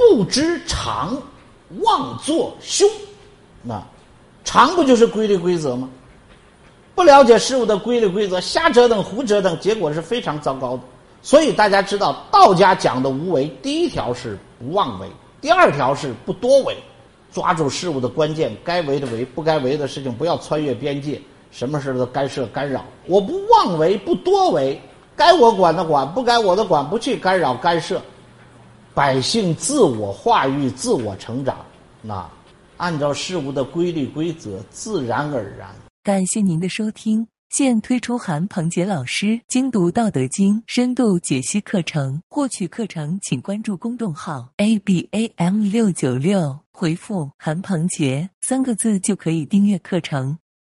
不知常，妄作凶。那常不就是规律规则吗？不了解事物的规律规则，瞎折腾胡折腾，结果是非常糟糕的。所以大家知道，道家讲的无为，第一条是不妄为，第二条是不多为，抓住事物的关键，该为的为，不该为的事情不要穿越边界，什么事都干涉干扰。我不妄为，不多为，该我管的管，不该我的管，不去干扰干涉，百姓自我化育，自我成长。那按照事物的规律规则，自然而然。感谢您的收听。现推出韩鹏杰老师精读《道德经》深度解析课程，获取课程请关注公众号 a b a m 六九六，回复“韩鹏杰”三个字就可以订阅课程。